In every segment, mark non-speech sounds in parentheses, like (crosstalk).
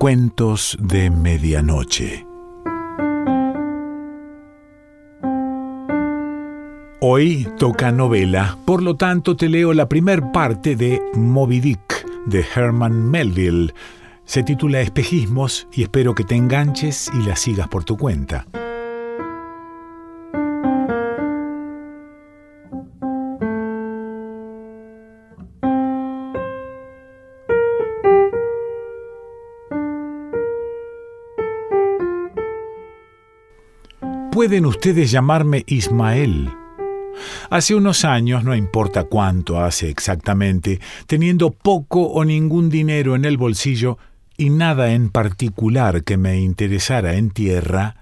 Cuentos de Medianoche. Hoy toca novela, por lo tanto te leo la primer parte de Moby Dick de Herman Melville. Se titula Espejismos y espero que te enganches y la sigas por tu cuenta. Pueden ustedes llamarme Ismael. Hace unos años, no importa cuánto hace exactamente, teniendo poco o ningún dinero en el bolsillo y nada en particular que me interesara en tierra,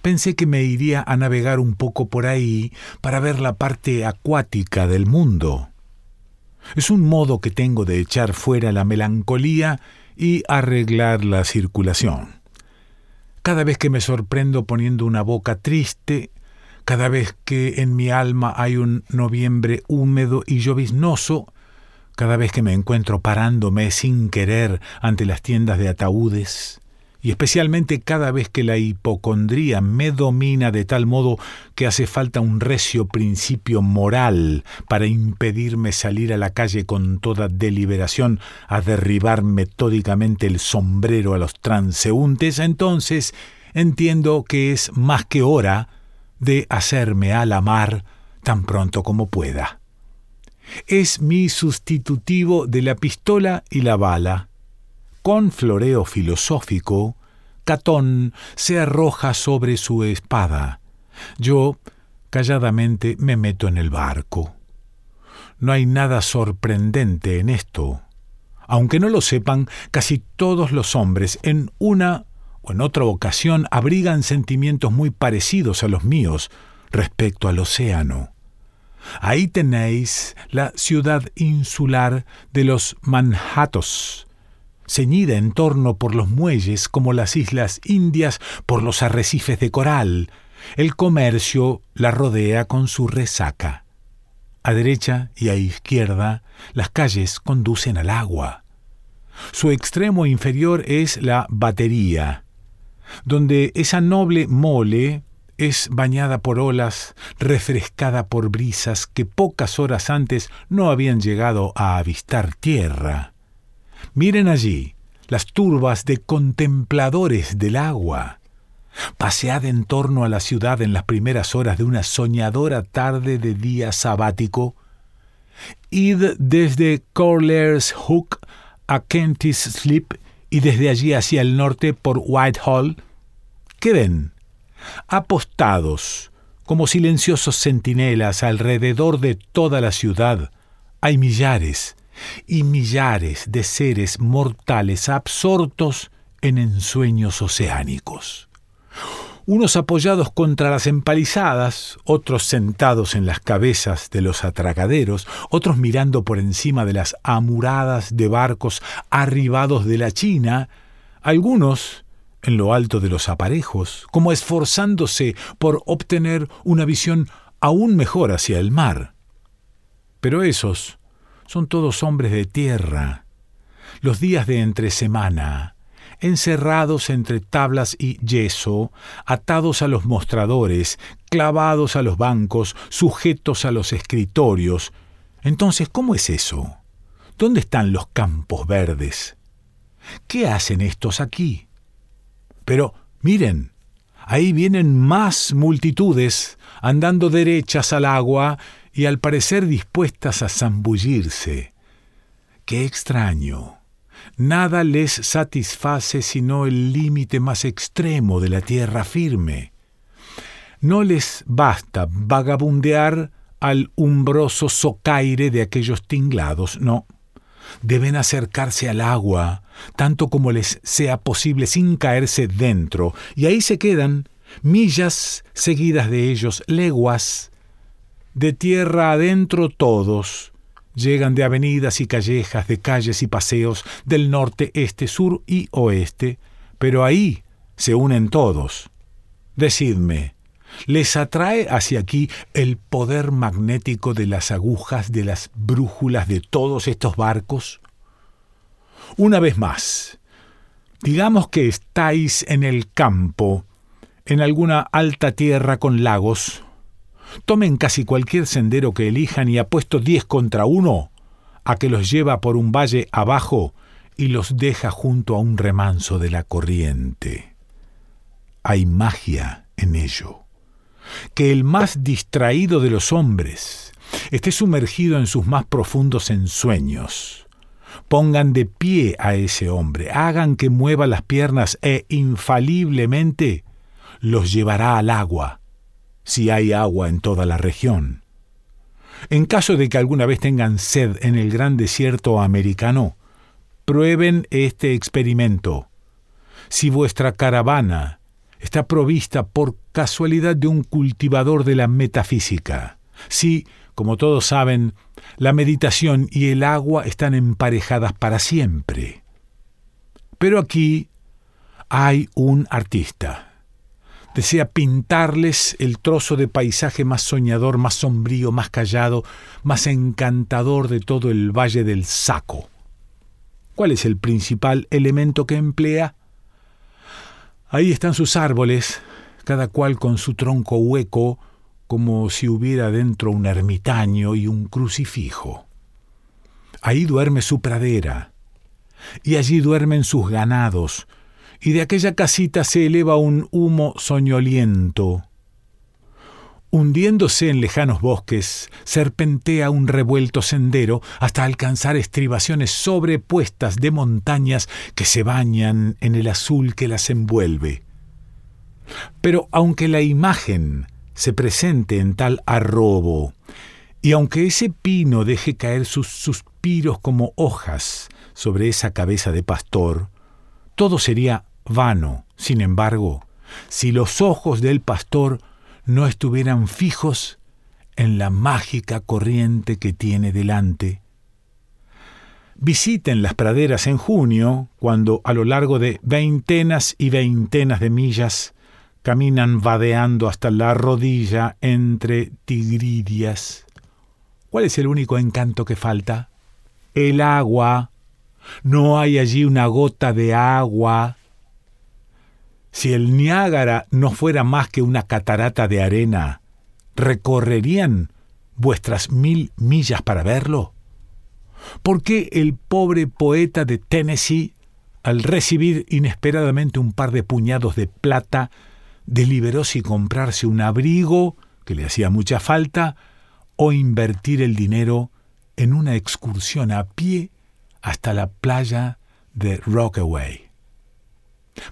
pensé que me iría a navegar un poco por ahí para ver la parte acuática del mundo. Es un modo que tengo de echar fuera la melancolía y arreglar la circulación. Cada vez que me sorprendo poniendo una boca triste, cada vez que en mi alma hay un noviembre húmedo y lloviznoso, cada vez que me encuentro parándome sin querer ante las tiendas de ataúdes, y especialmente cada vez que la hipocondría me domina de tal modo que hace falta un recio principio moral para impedirme salir a la calle con toda deliberación a derribar metódicamente el sombrero a los transeúntes, entonces entiendo que es más que hora de hacerme a la mar tan pronto como pueda. Es mi sustitutivo de la pistola y la bala con floreo filosófico, Catón se arroja sobre su espada. Yo, calladamente, me meto en el barco. No hay nada sorprendente en esto. Aunque no lo sepan, casi todos los hombres en una o en otra ocasión abrigan sentimientos muy parecidos a los míos respecto al océano. Ahí tenéis la ciudad insular de los Manhattos, ceñida en torno por los muelles como las islas indias por los arrecifes de coral. El comercio la rodea con su resaca. A derecha y a izquierda las calles conducen al agua. Su extremo inferior es la batería, donde esa noble mole es bañada por olas, refrescada por brisas que pocas horas antes no habían llegado a avistar tierra. Miren allí las turbas de contempladores del agua. Pasead en torno a la ciudad en las primeras horas de una soñadora tarde de día sabático. Id desde Corlers Hook a Kentish Slip y desde allí hacia el norte por Whitehall. ¿Qué ven? Apostados, como silenciosos centinelas alrededor de toda la ciudad, hay millares, y millares de seres mortales absortos en ensueños oceánicos. Unos apoyados contra las empalizadas, otros sentados en las cabezas de los atracaderos, otros mirando por encima de las amuradas de barcos arribados de la China, algunos en lo alto de los aparejos, como esforzándose por obtener una visión aún mejor hacia el mar. Pero esos son todos hombres de tierra. Los días de entre semana, encerrados entre tablas y yeso, atados a los mostradores, clavados a los bancos, sujetos a los escritorios. Entonces, ¿cómo es eso? ¿Dónde están los campos verdes? ¿Qué hacen estos aquí? Pero, miren, ahí vienen más multitudes andando derechas al agua y al parecer dispuestas a zambullirse. Qué extraño. Nada les satisface sino el límite más extremo de la tierra firme. No les basta vagabundear al umbroso socaire de aquellos tinglados, no. Deben acercarse al agua, tanto como les sea posible sin caerse dentro, y ahí se quedan, millas seguidas de ellos, leguas, de tierra adentro todos. Llegan de avenidas y callejas, de calles y paseos, del norte, este, sur y oeste, pero ahí se unen todos. Decidme, ¿les atrae hacia aquí el poder magnético de las agujas de las brújulas de todos estos barcos? Una vez más, Digamos que estáis en el campo, en alguna alta tierra con lagos. Tomen casi cualquier sendero que elijan y apuesto diez contra uno a que los lleva por un valle abajo y los deja junto a un remanso de la corriente. Hay magia en ello. Que el más distraído de los hombres esté sumergido en sus más profundos ensueños Pongan de pie a ese hombre, hagan que mueva las piernas e infaliblemente los llevará al agua, si hay agua en toda la región. En caso de que alguna vez tengan sed en el gran desierto americano, prueben este experimento. Si vuestra caravana está provista por casualidad de un cultivador de la metafísica, si como todos saben, la meditación y el agua están emparejadas para siempre. Pero aquí hay un artista. Desea pintarles el trozo de paisaje más soñador, más sombrío, más callado, más encantador de todo el Valle del Saco. ¿Cuál es el principal elemento que emplea? Ahí están sus árboles, cada cual con su tronco hueco, como si hubiera dentro un ermitaño y un crucifijo. Ahí duerme su pradera, y allí duermen sus ganados, y de aquella casita se eleva un humo soñoliento. Hundiéndose en lejanos bosques, serpentea un revuelto sendero hasta alcanzar estribaciones sobrepuestas de montañas que se bañan en el azul que las envuelve. Pero aunque la imagen se presente en tal arrobo, y aunque ese pino deje caer sus suspiros como hojas sobre esa cabeza de pastor, todo sería vano, sin embargo, si los ojos del pastor no estuvieran fijos en la mágica corriente que tiene delante. Visiten las praderas en junio, cuando a lo largo de veintenas y veintenas de millas caminan vadeando hasta la rodilla entre tigridias. ¿Cuál es el único encanto que falta? El agua. No hay allí una gota de agua. Si el Niágara no fuera más que una catarata de arena, ¿recorrerían vuestras mil millas para verlo? ¿Por qué el pobre poeta de Tennessee, al recibir inesperadamente un par de puñados de plata, deliberó si comprarse un abrigo, que le hacía mucha falta, o invertir el dinero en una excursión a pie hasta la playa de Rockaway.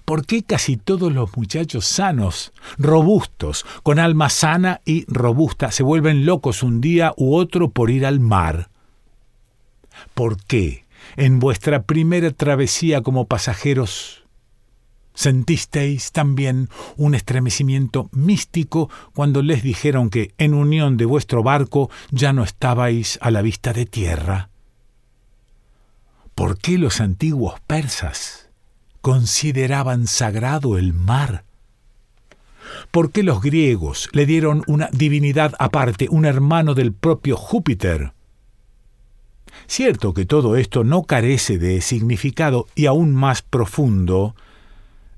¿Por qué casi todos los muchachos sanos, robustos, con alma sana y robusta, se vuelven locos un día u otro por ir al mar? ¿Por qué en vuestra primera travesía como pasajeros ¿Sentisteis también un estremecimiento místico cuando les dijeron que en unión de vuestro barco ya no estabais a la vista de tierra? ¿Por qué los antiguos persas consideraban sagrado el mar? ¿Por qué los griegos le dieron una divinidad aparte, un hermano del propio Júpiter? Cierto que todo esto no carece de significado y aún más profundo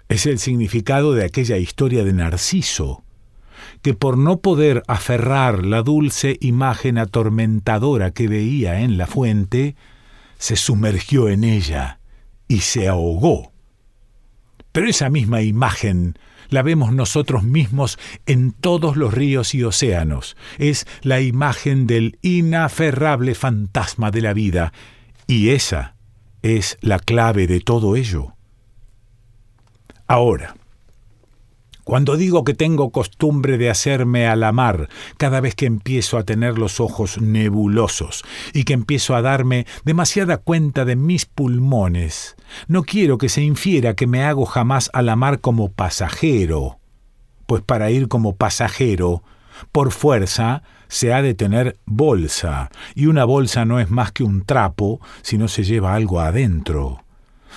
es el significado de aquella historia de Narciso, que por no poder aferrar la dulce imagen atormentadora que veía en la fuente, se sumergió en ella y se ahogó. Pero esa misma imagen la vemos nosotros mismos en todos los ríos y océanos. Es la imagen del inaferrable fantasma de la vida, y esa es la clave de todo ello. Ahora, cuando digo que tengo costumbre de hacerme a la mar cada vez que empiezo a tener los ojos nebulosos y que empiezo a darme demasiada cuenta de mis pulmones, no quiero que se infiera que me hago jamás a la mar como pasajero, pues para ir como pasajero, por fuerza, se ha de tener bolsa, y una bolsa no es más que un trapo si no se lleva algo adentro.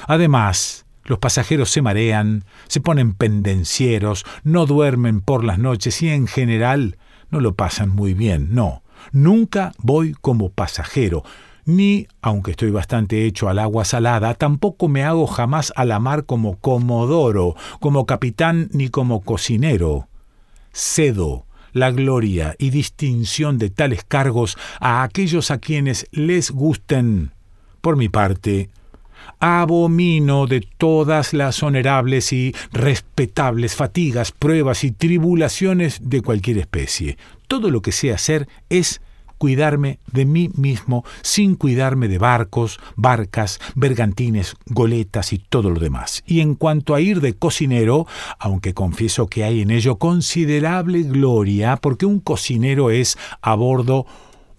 Además, los pasajeros se marean, se ponen pendencieros, no duermen por las noches y en general no lo pasan muy bien. No, nunca voy como pasajero. ni, aunque estoy bastante hecho al agua salada, tampoco me hago jamás a la mar como comodoro, como capitán ni como cocinero. Cedo la gloria y distinción de tales cargos a aquellos a quienes les gusten. Por mi parte, abomino de todas las honerables y respetables fatigas, pruebas y tribulaciones de cualquier especie. Todo lo que sé hacer es cuidarme de mí mismo sin cuidarme de barcos, barcas, bergantines, goletas y todo lo demás. Y en cuanto a ir de cocinero, aunque confieso que hay en ello considerable gloria, porque un cocinero es a bordo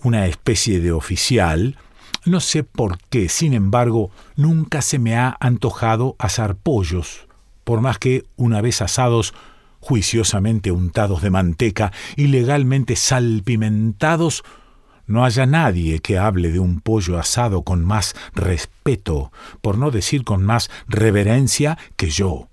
una especie de oficial, no sé por qué, sin embargo, nunca se me ha antojado asar pollos, por más que, una vez asados, juiciosamente untados de manteca y legalmente salpimentados, no haya nadie que hable de un pollo asado con más respeto, por no decir con más reverencia que yo.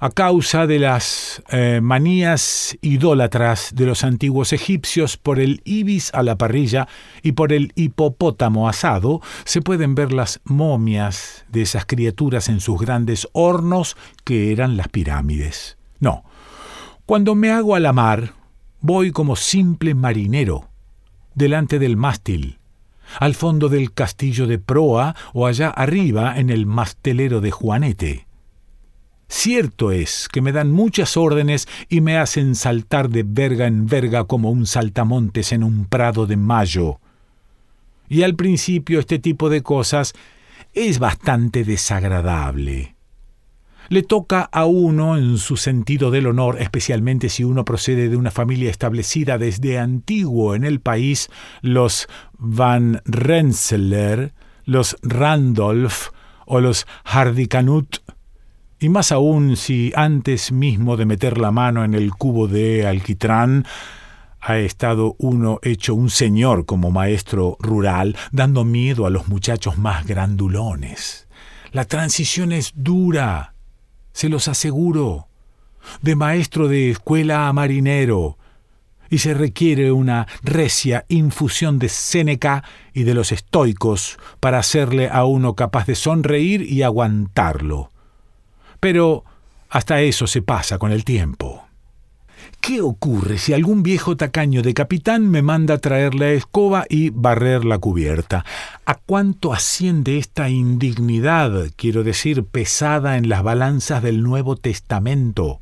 A causa de las eh, manías idólatras de los antiguos egipcios por el ibis a la parrilla y por el hipopótamo asado, se pueden ver las momias de esas criaturas en sus grandes hornos que eran las pirámides. No, cuando me hago a la mar, voy como simple marinero, delante del mástil, al fondo del castillo de proa o allá arriba en el mastelero de Juanete. Cierto es que me dan muchas órdenes y me hacen saltar de verga en verga como un saltamontes en un prado de mayo. Y al principio este tipo de cosas es bastante desagradable le toca a uno en su sentido del honor, especialmente si uno procede de una familia establecida desde antiguo en el país, los Van Rensselaer, los Randolph o los Hardicanut, y más aún si antes mismo de meter la mano en el cubo de alquitrán, ha estado uno hecho un señor como maestro rural, dando miedo a los muchachos más grandulones. La transición es dura, se los aseguro, de maestro de escuela a marinero, y se requiere una recia infusión de Séneca y de los estoicos para hacerle a uno capaz de sonreír y aguantarlo. Pero hasta eso se pasa con el tiempo. ¿Qué ocurre si algún viejo tacaño de capitán me manda traer la escoba y barrer la cubierta? ¿A cuánto asciende esta indignidad, quiero decir, pesada en las balanzas del Nuevo Testamento?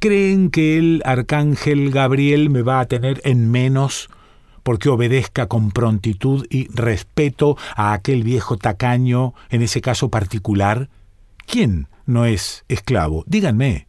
¿Creen que el arcángel Gabriel me va a tener en menos porque obedezca con prontitud y respeto a aquel viejo tacaño, en ese caso particular? ¿Quién no es esclavo? Díganme.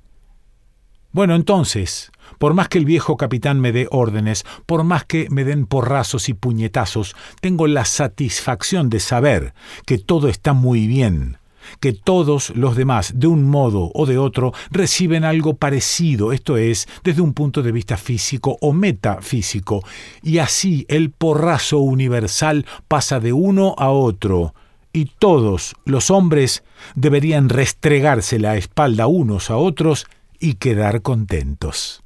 Bueno, entonces, por más que el viejo capitán me dé órdenes, por más que me den porrazos y puñetazos, tengo la satisfacción de saber que todo está muy bien, que todos los demás, de un modo o de otro, reciben algo parecido, esto es, desde un punto de vista físico o metafísico, y así el porrazo universal pasa de uno a otro, y todos los hombres deberían restregarse la espalda unos a otros y quedar contentos.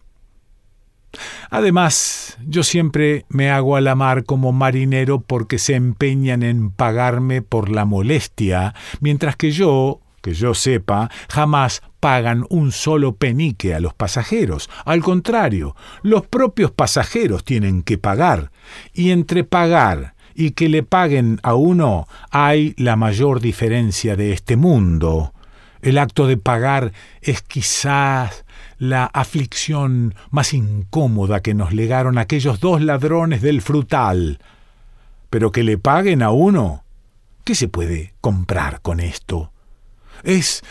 Además, yo siempre me hago a la mar como marinero porque se empeñan en pagarme por la molestia, mientras que yo, que yo sepa, jamás pagan un solo penique a los pasajeros. Al contrario, los propios pasajeros tienen que pagar, y entre pagar y que le paguen a uno hay la mayor diferencia de este mundo. El acto de pagar es quizás la aflicción más incómoda que nos legaron aquellos dos ladrones del frutal. Pero que le paguen a uno. ¿Qué se puede comprar con esto? Es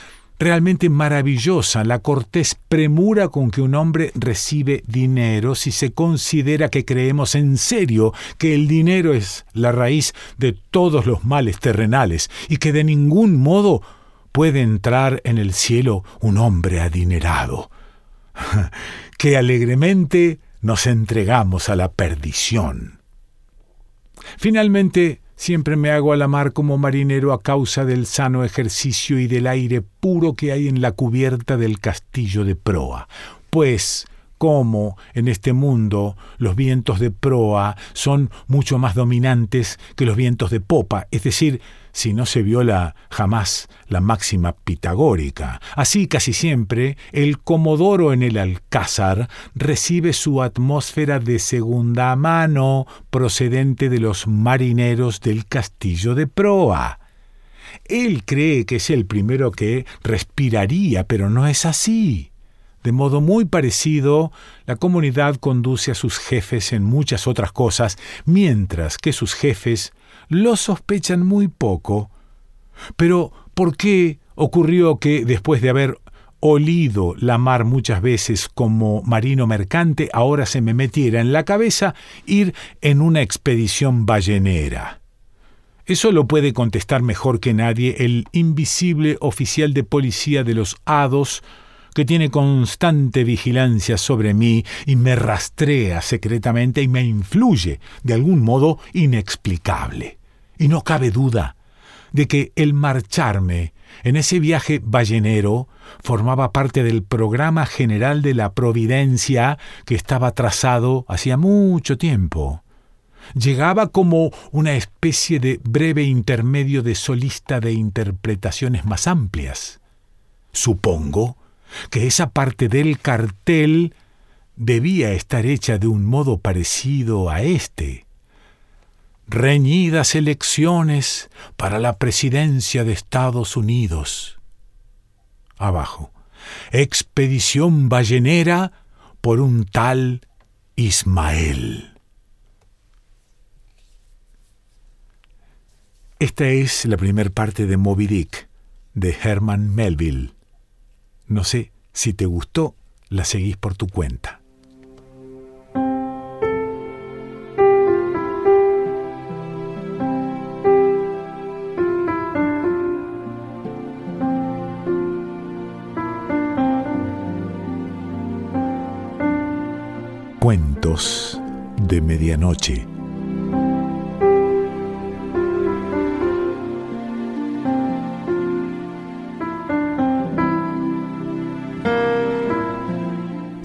realmente maravillosa la cortés premura con que un hombre recibe dinero si se considera que creemos en serio que el dinero es la raíz de todos los males terrenales y que de ningún modo puede entrar en el cielo un hombre adinerado, (laughs) que alegremente nos entregamos a la perdición. Finalmente, siempre me hago a la mar como marinero a causa del sano ejercicio y del aire puro que hay en la cubierta del castillo de proa, pues cómo en este mundo los vientos de proa son mucho más dominantes que los vientos de popa, es decir, si no se viola jamás la máxima pitagórica. Así casi siempre el comodoro en el alcázar recibe su atmósfera de segunda mano procedente de los marineros del castillo de proa. Él cree que es el primero que respiraría, pero no es así. De modo muy parecido, la comunidad conduce a sus jefes en muchas otras cosas, mientras que sus jefes lo sospechan muy poco. Pero, ¿por qué ocurrió que, después de haber olido la mar muchas veces como marino mercante, ahora se me metiera en la cabeza ir en una expedición ballenera? Eso lo puede contestar mejor que nadie el invisible oficial de policía de los hados, que tiene constante vigilancia sobre mí y me rastrea secretamente y me influye de algún modo inexplicable. Y no cabe duda de que el marcharme en ese viaje ballenero formaba parte del programa general de la Providencia que estaba trazado hacía mucho tiempo. Llegaba como una especie de breve intermedio de solista de interpretaciones más amplias. Supongo que esa parte del cartel debía estar hecha de un modo parecido a este. Reñidas elecciones para la presidencia de Estados Unidos. Abajo. Expedición ballenera por un tal Ismael. Esta es la primera parte de Moby Dick, de Herman Melville. No sé si te gustó, la seguís por tu cuenta. Cuentos de Medianoche.